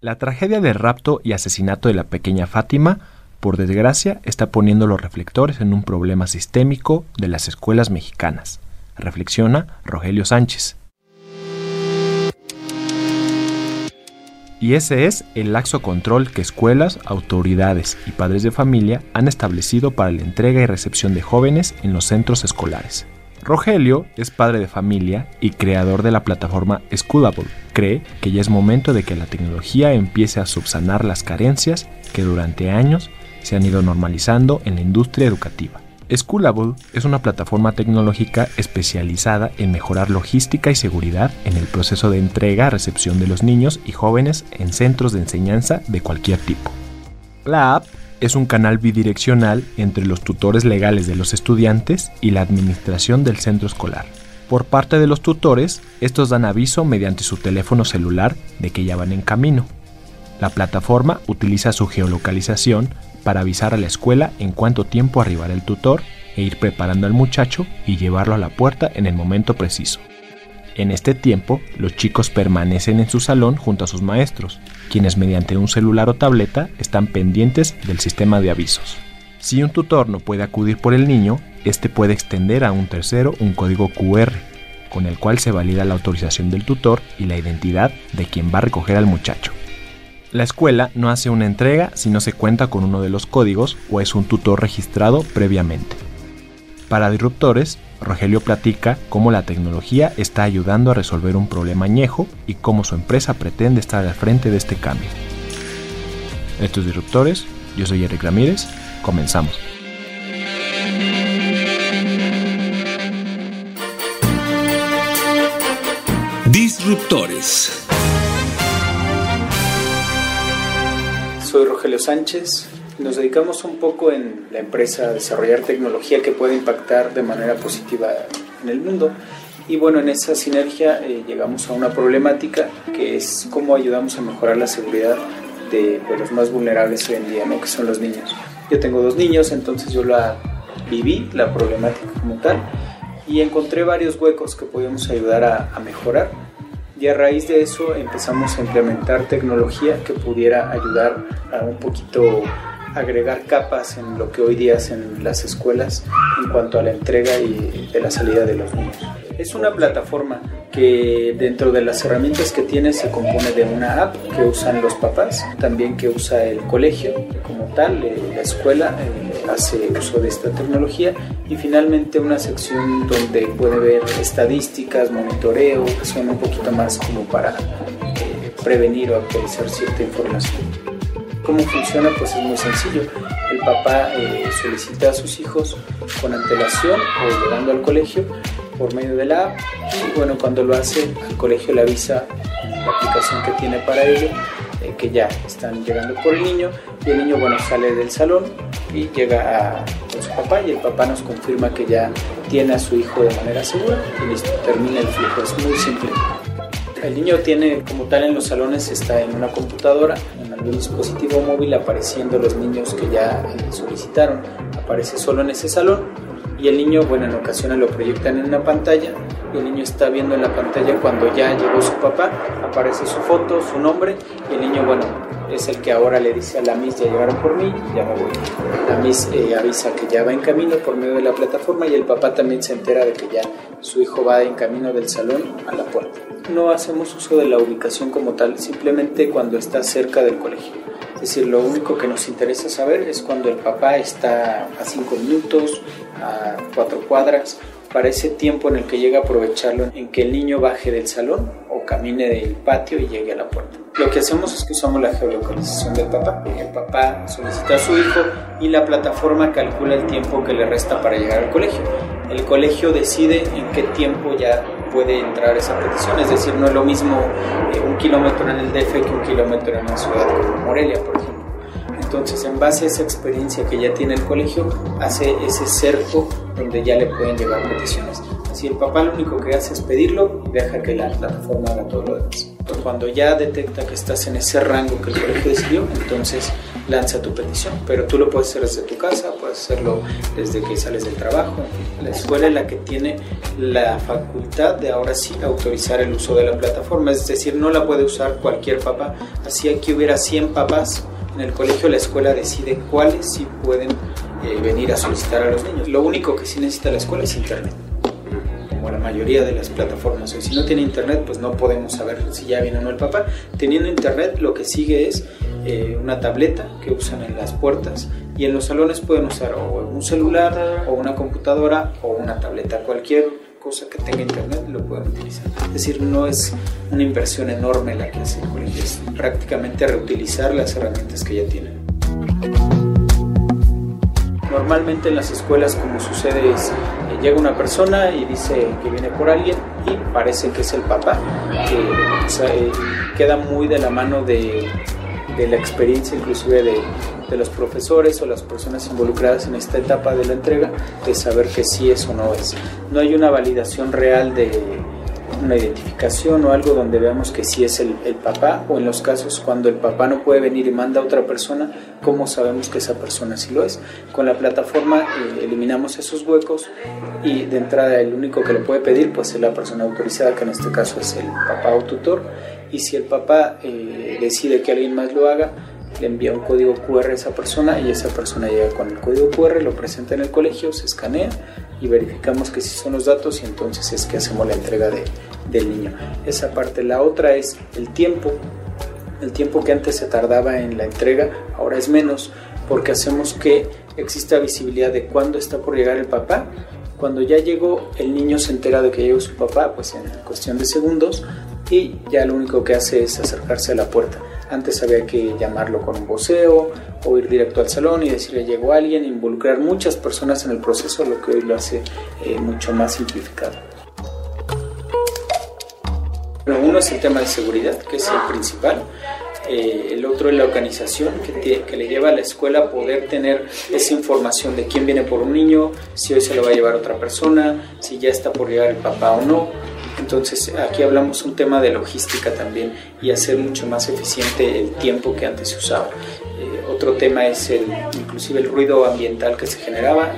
La tragedia de rapto y asesinato de la pequeña Fátima, por desgracia, está poniendo los reflectores en un problema sistémico de las escuelas mexicanas. Reflexiona Rogelio Sánchez. Y ese es el laxo control que escuelas, autoridades y padres de familia han establecido para la entrega y recepción de jóvenes en los centros escolares. Rogelio es padre de familia y creador de la plataforma Schoolable. Cree que ya es momento de que la tecnología empiece a subsanar las carencias que durante años se han ido normalizando en la industria educativa. Schoolable es una plataforma tecnológica especializada en mejorar logística y seguridad en el proceso de entrega-recepción de los niños y jóvenes en centros de enseñanza de cualquier tipo. La app es un canal bidireccional entre los tutores legales de los estudiantes y la administración del centro escolar. Por parte de los tutores, estos dan aviso mediante su teléfono celular de que ya van en camino. La plataforma utiliza su geolocalización para avisar a la escuela en cuánto tiempo arribará el tutor e ir preparando al muchacho y llevarlo a la puerta en el momento preciso. En este tiempo, los chicos permanecen en su salón junto a sus maestros, quienes mediante un celular o tableta están pendientes del sistema de avisos. Si un tutor no puede acudir por el niño, este puede extender a un tercero un código QR, con el cual se valida la autorización del tutor y la identidad de quien va a recoger al muchacho. La escuela no hace una entrega si no se cuenta con uno de los códigos o es un tutor registrado previamente. Para Disruptores, Rogelio platica cómo la tecnología está ayudando a resolver un problema añejo y cómo su empresa pretende estar al frente de este cambio. Estos Disruptores, yo soy Eric Ramírez, comenzamos. Disruptores. Soy Rogelio Sánchez. Nos dedicamos un poco en la empresa a desarrollar tecnología que puede impactar de manera positiva en el mundo. Y bueno, en esa sinergia eh, llegamos a una problemática que es cómo ayudamos a mejorar la seguridad de pues, los más vulnerables hoy en día, ¿no? que son los niños. Yo tengo dos niños, entonces yo la viví, la problemática como tal, y encontré varios huecos que podíamos ayudar a, a mejorar y a raíz de eso empezamos a implementar tecnología que pudiera ayudar a un poquito agregar capas en lo que hoy día hacen las escuelas en cuanto a la entrega y de la salida de los niños. Es una plataforma que dentro de las herramientas que tiene se compone de una app que usan los papás, también que usa el colegio como tal, eh, la escuela eh, hace uso de esta tecnología y finalmente una sección donde puede ver estadísticas, monitoreo, que son un poquito más como para eh, prevenir o actualizar cierta información. ¿Cómo funciona? Pues es muy sencillo. El papá solicita a sus hijos con antelación o llegando al colegio por medio de la app y bueno, cuando lo hace, el colegio le avisa la aplicación que tiene para ello eh, que ya están llegando por el niño y el niño bueno sale del salón y llega a, con su papá y el papá nos confirma que ya tiene a su hijo de manera segura y listo, termina el flujo, es muy simple. El niño tiene como tal en los salones, está en una computadora, en algún dispositivo móvil apareciendo los niños que ya eh, solicitaron, aparece solo en ese salón y el niño, bueno, en ocasiones lo proyectan en una pantalla y el niño está viendo en la pantalla cuando ya llegó su papá, aparece su foto, su nombre y el niño, bueno, es el que ahora le dice a la Miss, ya llegaron por mí, ya me voy. La Miss eh, avisa que ya va en camino por medio de la plataforma y el papá también se entera de que ya su hijo va en camino del salón a la puerta. No hacemos uso de la ubicación como tal, simplemente cuando está cerca del colegio. Es decir, lo único que nos interesa saber es cuando el papá está a cinco minutos, a cuatro cuadras, para ese tiempo en el que llega a aprovecharlo, en que el niño baje del salón o camine del patio y llegue a la puerta. Lo que hacemos es que usamos la geolocalización del papá. El papá solicita a su hijo y la plataforma calcula el tiempo que le resta para llegar al colegio. El colegio decide en qué tiempo ya puede entrar esa petición. Es decir, no es lo mismo eh, un kilómetro en el DF que un kilómetro en una ciudad como Morelia, por ejemplo. Entonces, en base a esa experiencia que ya tiene el colegio, hace ese cerco donde ya le pueden llevar peticiones. Si el papá lo único que hace es pedirlo, deja que la plataforma haga todo lo demás. Cuando ya detecta que estás en ese rango que el colegio decidió, entonces lanza tu petición. Pero tú lo puedes hacer desde tu casa, puedes hacerlo desde que sales del trabajo. La escuela es la que tiene la facultad de ahora sí autorizar el uso de la plataforma, es decir, no la puede usar cualquier papá. Así aquí hubiera 100 papás en el colegio, la escuela decide cuáles sí pueden eh, venir a solicitar a los niños. Lo único que sí necesita la escuela es internet como la mayoría de las plataformas. si no tiene internet, pues no podemos saber si ya viene o no el papá. Teniendo internet, lo que sigue es eh, una tableta que usan en las puertas y en los salones pueden usar o un celular o una computadora o una tableta, cualquier cosa que tenga internet lo pueden utilizar. Es decir, no es una inversión enorme la que hace el colegio, es prácticamente reutilizar las herramientas que ya tienen. Normalmente en las escuelas como sucede es, eh, llega una persona y dice que viene por alguien y parece que es el papá, que eh, queda muy de la mano de, de la experiencia inclusive de, de, los profesores o las personas involucradas en esta etapa de la entrega de saber que sí es o no es. No hay una validación real de una identificación o algo donde veamos que sí es el, papá o en los casos cuando el papá no puede venir y manda a otra persona, ¿cómo sabemos que esa persona sí lo es? Con la plataforma eh, eliminamos esos huecos y de entrada el único que lo puede pedir pues es la persona autorizada, que en este caso es el papá o tutor, y si el papá eh, decide que alguien más lo haga, le envía un código QR a esa persona y esa persona llega con el código QR, lo presenta en el colegio, se escanea y verificamos que sí son los datos y entonces es que hacemos la entrega de, del niño. Esa parte. La otra es el tiempo. El tiempo que antes se tardaba en la entrega ahora es menos porque hacemos que exista visibilidad de cuándo está por llegar el papá. Cuando ya llegó, el niño se entera de que llegó su papá, pues en cuestión de segundos, y ya lo único que hace es acercarse a la puerta. Antes había que llamarlo con un voceo o ir directo al salón y decirle llegó alguien, involucrar muchas personas en el proceso, lo que hoy lo hace eh, mucho más simplificado. Uno es el tema de seguridad, que es el principal. Eh, el otro es la organización que, que, le lleva a la escuela a poder tener esa información de quién viene por un niño, si hoy se lo va a llevar otra persona, si ya está por llegar el papá o no. Entonces aquí hablamos un tema de logística también y hacer mucho más eficiente el tiempo que antes se usaba. Eh, otro tema es el, inclusive el ruido ambiental que se generaba.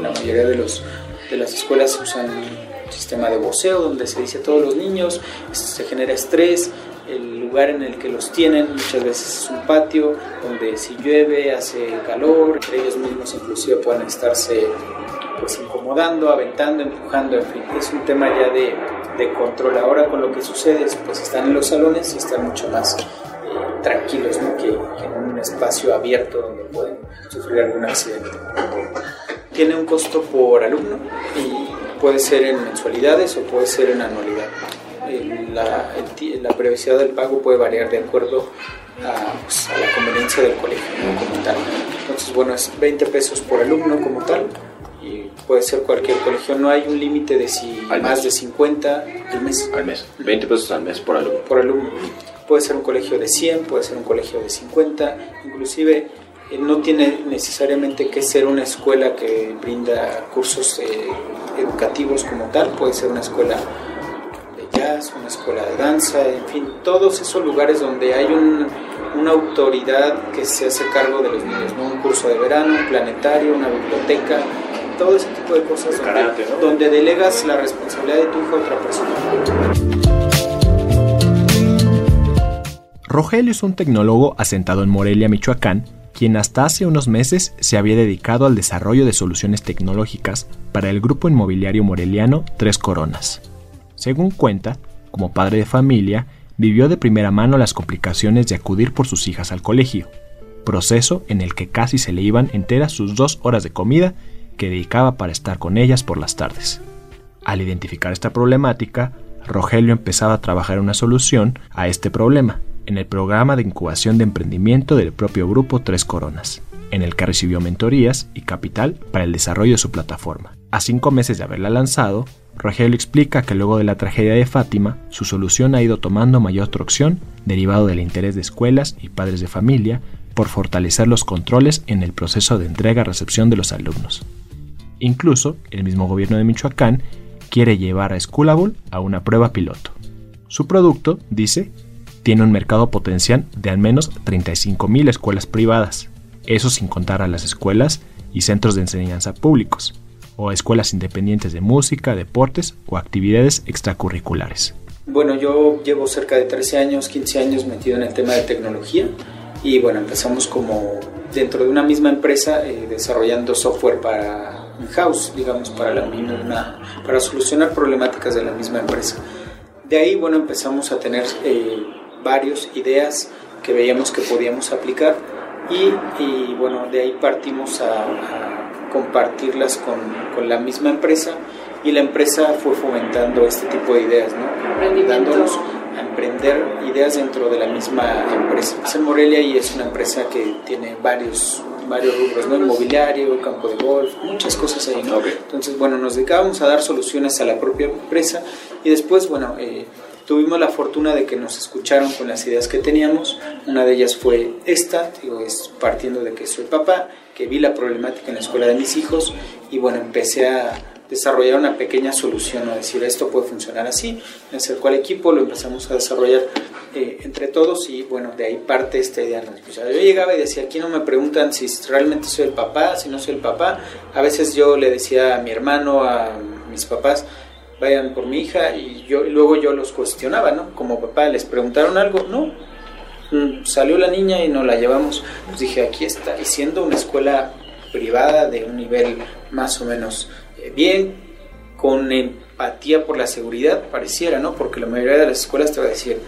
La mayoría de, los, de las escuelas usan un sistema de voceo donde se dice a todos los niños, se genera estrés, el lugar en el que los tienen muchas veces es un patio donde si llueve hace calor, ellos mismos inclusive pueden estarse pues incomodando, aventando, empujando, en fin, es un tema ya de, de control. Ahora con lo que sucede es pues están en los salones y están mucho más eh, tranquilos ¿no? que, que, en un espacio abierto donde pueden sufrir algún accidente. Tiene un costo por alumno y puede ser en mensualidades o puede ser en anualidad. La, la del pago puede variar de acuerdo a, pues, a la conveniencia del colegio ¿no? como tal. Entonces, bueno, es 20 pesos por alumno como tal y puede ser cualquier colegio. No hay un límite de si Al más mes. de 50 al mes. Al mes. 20 pesos al mes por alumno. Por alumno. Puede ser un colegio de 100, puede ser un colegio de 50, inclusive eh, no tiene necesariamente que ser una escuela que brinda cursos eh, educativos como tal, puede ser una escuela de jazz, una escuela de danza, en fin, todos esos lugares donde hay un, una autoridad que se hace cargo de los niños, ¿no? un curso de verano, un planetario, una biblioteca, todo ese tipo de cosas donde, Karate, ¿no? donde delegas la responsabilidad de tu hijo a otra persona. Rogelio es un tecnólogo asentado en Morelia, Michoacán, quien hasta hace unos meses se había dedicado al desarrollo de soluciones tecnológicas para el grupo inmobiliario moreliano Tres Coronas. Según cuenta, como padre de familia, vivió de primera mano las complicaciones de acudir por sus hijas al colegio, proceso en el que casi se le iban enteras sus dos horas de comida que dedicaba para estar con ellas por las tardes. Al identificar esta problemática, Rogelio empezaba a trabajar una solución a este problema en el programa de incubación de emprendimiento del propio grupo Tres Coronas, en el que recibió mentorías y capital para el desarrollo de su plataforma. A cinco meses de haberla lanzado, Rogelio explica que luego de la tragedia de Fátima, su solución ha ido tomando mayor tracción derivado del interés de escuelas y padres de familia por fortalecer los controles en el proceso de entrega-recepción de los alumnos. Incluso, el mismo gobierno de Michoacán quiere llevar a Schoolable a una prueba piloto. Su producto, dice, tiene un mercado potencial de al menos 35.000 escuelas privadas, eso sin contar a las escuelas y centros de enseñanza públicos, o escuelas independientes de música, deportes o actividades extracurriculares. Bueno, yo llevo cerca de 13 años, 15 años metido en el tema de tecnología y bueno, empezamos como dentro de una misma empresa eh, desarrollando software para in-house, digamos, para, la, para solucionar problemáticas de la misma empresa. De ahí, bueno, empezamos a tener eh, varias ideas que veíamos que podíamos aplicar y, bueno, de ahí partimos a, compartirlas con, con, la misma empresa y la empresa fue fomentando este tipo de ideas, ¿no? Dándonos a emprender ideas dentro de la misma empresa. Es en Morelia y es una empresa que tiene varios varios rubros, ¿no? Inmobiliario, campo de golf, muchas cosas ahí, ¿no? Entonces, bueno, nos dedicábamos a dar soluciones a la propia empresa y después, bueno, eh, tuvimos la fortuna de que nos escucharon con las ideas que teníamos. Una de ellas fue esta, digo, es partiendo de que soy papá, que vi la problemática en la escuela de mis hijos y bueno, empecé a desarrollar una pequeña solución, o decir, esto puede funcionar así. Me acercó al equipo, lo empezamos a desarrollar eh, entre todos y bueno, de ahí parte esta idea. yo llegaba y decía, aquí no me preguntan si realmente soy el papá, si no soy el papá. A veces yo le decía a mi hermano, a mis papás, vayan por mi hija y yo luego yo los cuestionaba, ¿no? Como papá, les preguntaron algo, no, mm, salió la niña y nos la llevamos. Pues dije, aquí está, y siendo una escuela privada de un nivel más o menos bien, con empatía por la seguridad, pareciera, ¿no? Porque la mayoría de las escuelas te va a decir,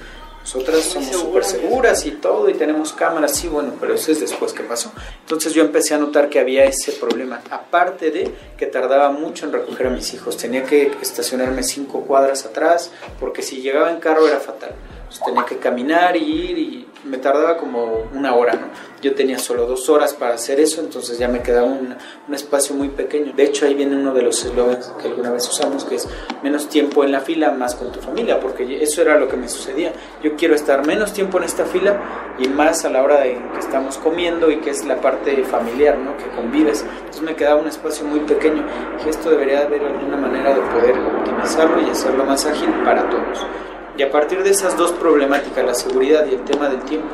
nosotras somos súper seguras y todo y tenemos cámaras, sí, bueno, pero eso es después que pasó. Entonces yo empecé a notar que había ese problema, aparte de que tardaba mucho en recoger a mis hijos, tenía que estacionarme cinco cuadras atrás, porque si llegaba en carro era fatal. Pues tenía que caminar y ir y me tardaba como una hora, ¿no? Yo tenía solo dos horas para hacer eso, entonces ya me quedaba un, espacio muy pequeño. De hecho, ahí viene uno de los eslogans que alguna vez usamos, que es menos tiempo en la fila, más con tu familia, porque eso era lo que me sucedía. Yo quiero estar menos tiempo en esta fila y más a la hora de que estamos comiendo y que es la parte familiar, ¿no? Que convives. Entonces me quedaba un espacio muy pequeño y esto debería haber alguna manera de poder optimizarlo y hacerlo más ágil para todos. Y a partir de esas dos problemáticas, la seguridad y el tema del tiempo,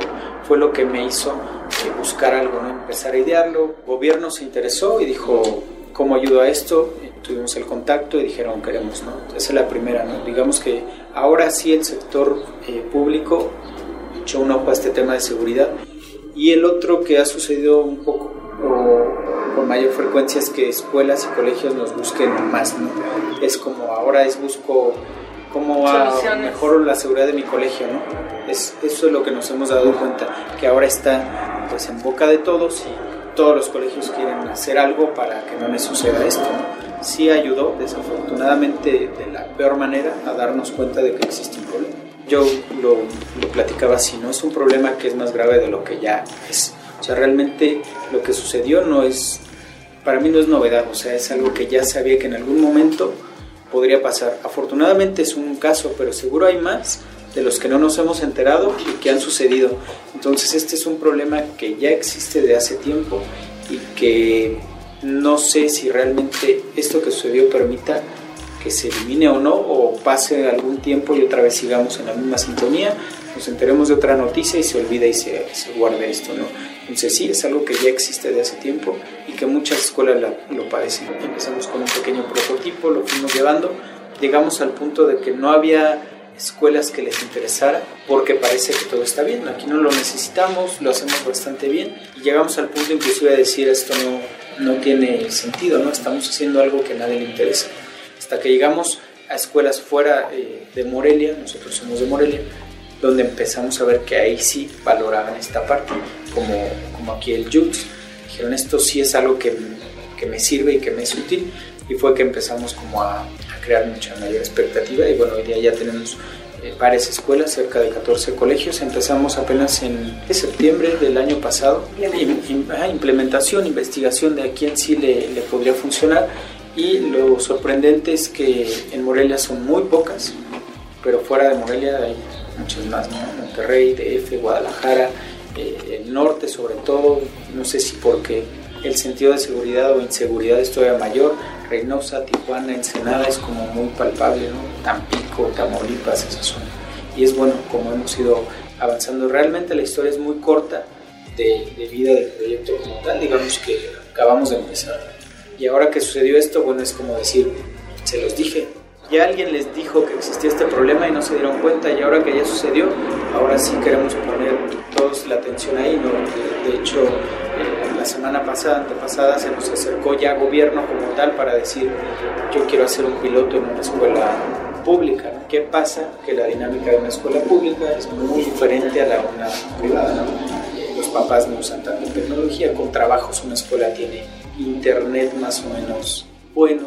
fue lo que me hizo eh, buscar algo, ¿no? empezar a idearlo. El gobierno se interesó y dijo, ¿cómo ayudo a esto? tuvimos el contacto y dijeron, queremos, ¿no? Esa es la primera, ¿no? Digamos que ahora sí el sector eh, público echó un ojo a este tema de seguridad. Y el otro que ha sucedido un poco o con mayor frecuencia es que escuelas y colegios nos busquen más, ¿no? Es como ahora es busco cómo va mejor la seguridad de mi colegio, ¿no? Es, eso es lo que nos hemos dado cuenta, que ahora está pues en boca de todos y todos los colegios quieren hacer algo para que no les suceda esto, ¿no? Sí ayudó, desafortunadamente, de la peor manera, a darnos cuenta de que existe un problema. Yo lo, lo platicaba así, ¿no? Es un problema que es más grave de lo que ya es. O sea, realmente lo que sucedió no es, para mí no es novedad, o sea, es algo que ya sabía que en algún momento podría pasar. Afortunadamente es un caso, pero seguro hay más de los que no nos hemos enterado y que han sucedido. Entonces este es un problema que ya existe de hace tiempo y que no sé si realmente esto que sucedió permita que se elimine o no, o pase algún tiempo y otra vez sigamos en la misma sintonía, nos enteremos de otra noticia y se olvida y se, se guarde esto, ¿no? Entonces sí, es algo que ya existe de hace tiempo y que muchas escuelas lo padecen. Empezamos con un pequeño prototipo, lo fuimos llevando, llegamos al punto de que no había escuelas que les interesara porque parece que todo está bien, aquí no lo necesitamos, lo hacemos bastante bien. Y llegamos al punto inclusive de decir esto no, no tiene sentido, no estamos haciendo algo que a nadie le interesa. Hasta que llegamos a escuelas fuera eh, de Morelia, nosotros somos de Morelia, donde empezamos a ver que ahí sí valoraban esta parte, como, como aquí el Jux. Dijeron, esto sí es algo que, que, me sirve y que me es útil, y fue que empezamos como a, a crear mucha mayor expectativa, y bueno, hoy día ya tenemos eh, varias escuelas, cerca de 14 colegios. Empezamos apenas en septiembre del año pasado. implementación, investigación de a quién sí le, le podría funcionar Y lo sorprendente es que en Morelia son muy pocas, pero fuera de Morelia hay muchas más, ¿no? Monterrey, DF, Guadalajara, eh, el norte sobre todo, no sé si porque el sentido de seguridad o inseguridad es todavía mayor, Reynosa, Tijuana, Ensenada es como muy palpable, ¿no? Tampico, Tamaulipas, esa zona. Y es bueno como hemos ido avanzando. Realmente la historia es muy corta de, de vida del proyecto como tal, digamos que acabamos de empezar. Y ahora que sucedió esto, bueno, es como decir, se los dije, ya alguien les dijo que existía este problema y no se dieron cuenta y ahora que ya sucedió, ahora sí queremos poner todos la atención ahí. ¿no? De, hecho, eh, la semana pasada, antepasada, se nos acercó ya gobierno como tal para decir, yo quiero hacer un piloto en una escuela pública. ¿Qué pasa? Que la dinámica de una escuela pública es muy diferente a la de una privada. Los papás no usan tanta tecnología, con trabajos una escuela tiene internet más o menos bueno,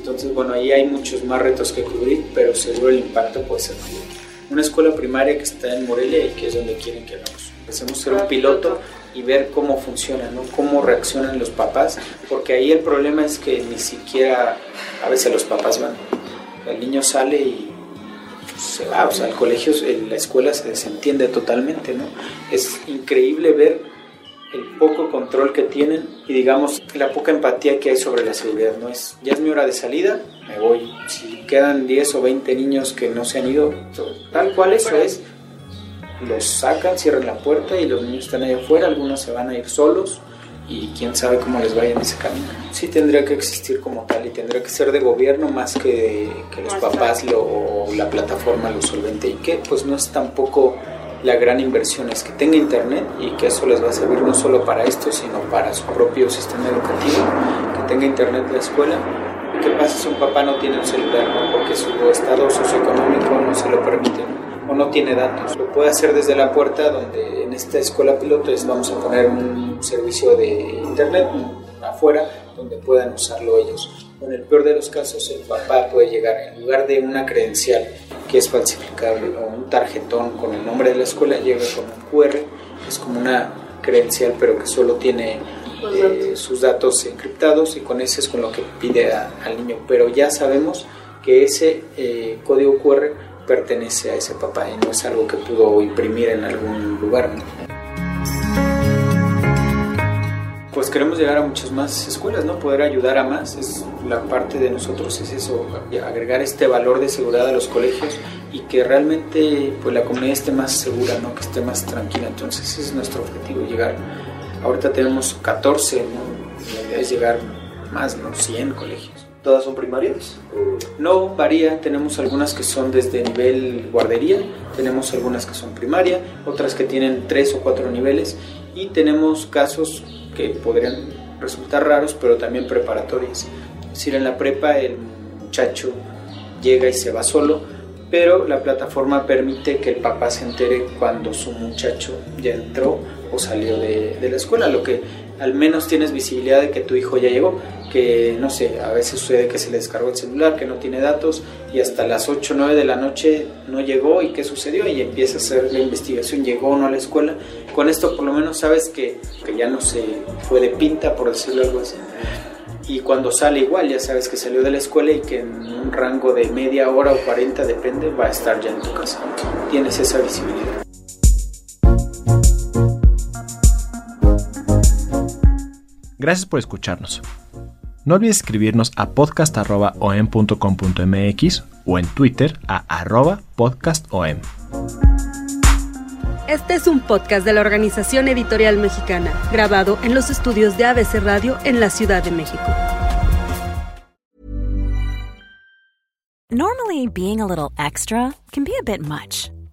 entonces, bueno, ahí hay muchos más retos que cubrir, pero seguro el impacto puede ser mayor. Una escuela primaria que está en Morelia y que es donde quieren que hagamos. Empecemos a ser un piloto y ver cómo funciona, ¿no? cómo reaccionan los papás, porque ahí el problema es que ni siquiera a veces los papás van. El niño sale y se va, o sea, el colegio, la escuela se desentiende totalmente, ¿no? Es increíble ver el poco control que tienen y digamos la poca empatía que hay sobre la seguridad. No es, ya es mi hora de salida, me voy. Si quedan 10 o 20 niños que no se han ido, tal cual eso es, los sacan, cierran la puerta y los niños están ahí afuera, algunos se van a ir solos y quién sabe cómo les vaya en ese camino. Sí tendría que existir como tal y tendría que ser de gobierno más que que los papás lo, o la plataforma lo solvente y que pues no es tampoco la gran inversión es que tenga internet y que eso les va a servir no solo para esto, sino para su propio sistema educativo, que tenga internet la escuela. ¿Qué pasa si un papá no tiene un celular porque su estado socioeconómico no se lo permite o no tiene datos? Lo puede hacer desde la puerta donde en esta escuela piloto es, vamos a poner un servicio de internet afuera donde puedan usarlo ellos. En el peor de los casos, el papá puede llegar en lugar de una credencial que es falsificable o un tarjetón con el nombre de la escuela, llega con un QR, es como una credencial pero que solo tiene eh, sus datos encriptados y con ese es con lo que pide al niño. Pero ya sabemos que ese eh, código QR pertenece a ese papá y no es algo que pudo imprimir en algún lugar pues queremos llegar a muchas más escuelas, ¿no? Poder ayudar a más, es la parte de nosotros es eso, agregar este valor de seguridad a los colegios y que realmente pues la comunidad esté más segura, ¿no? Que esté más tranquila. Entonces ese es nuestro objetivo, llegar. Ahorita tenemos 14, ¿no? La idea es llegar más, ¿no? 100 colegios. ¿Todas son primarias? No, varía. Tenemos algunas que son desde nivel guardería, tenemos algunas que son primaria, otras que tienen tres o cuatro niveles y tenemos casos que podrían resultar raros, pero también preparatorias. Es decir, en la prepa el muchacho llega y se va solo, pero la plataforma permite que el papá se entere cuando su muchacho ya entró o salió de, de la escuela, lo que al menos tienes visibilidad de que tu hijo ya llegó, que no sé, a veces sucede que se le descargó el celular, que no tiene datos y hasta las 8 o 9 de la noche no llegó y qué sucedió y empieza a hacer la investigación, llegó o no a la escuela. Con esto por lo menos sabes que, que ya no se fue de pinta, por decirlo algo así. Y cuando sale igual, ya sabes que salió de la escuela y que en un rango de media hora o 40, depende, va a estar ya en tu casa. Tienes esa visibilidad. Gracias por escucharnos. No olvides escribirnos a podcast.om.com.mx o en Twitter a arroba podcastom. Este es un podcast de la Organización Editorial Mexicana, grabado en los estudios de ABC Radio en la Ciudad de México. Normally, being a little extra can be a bit much,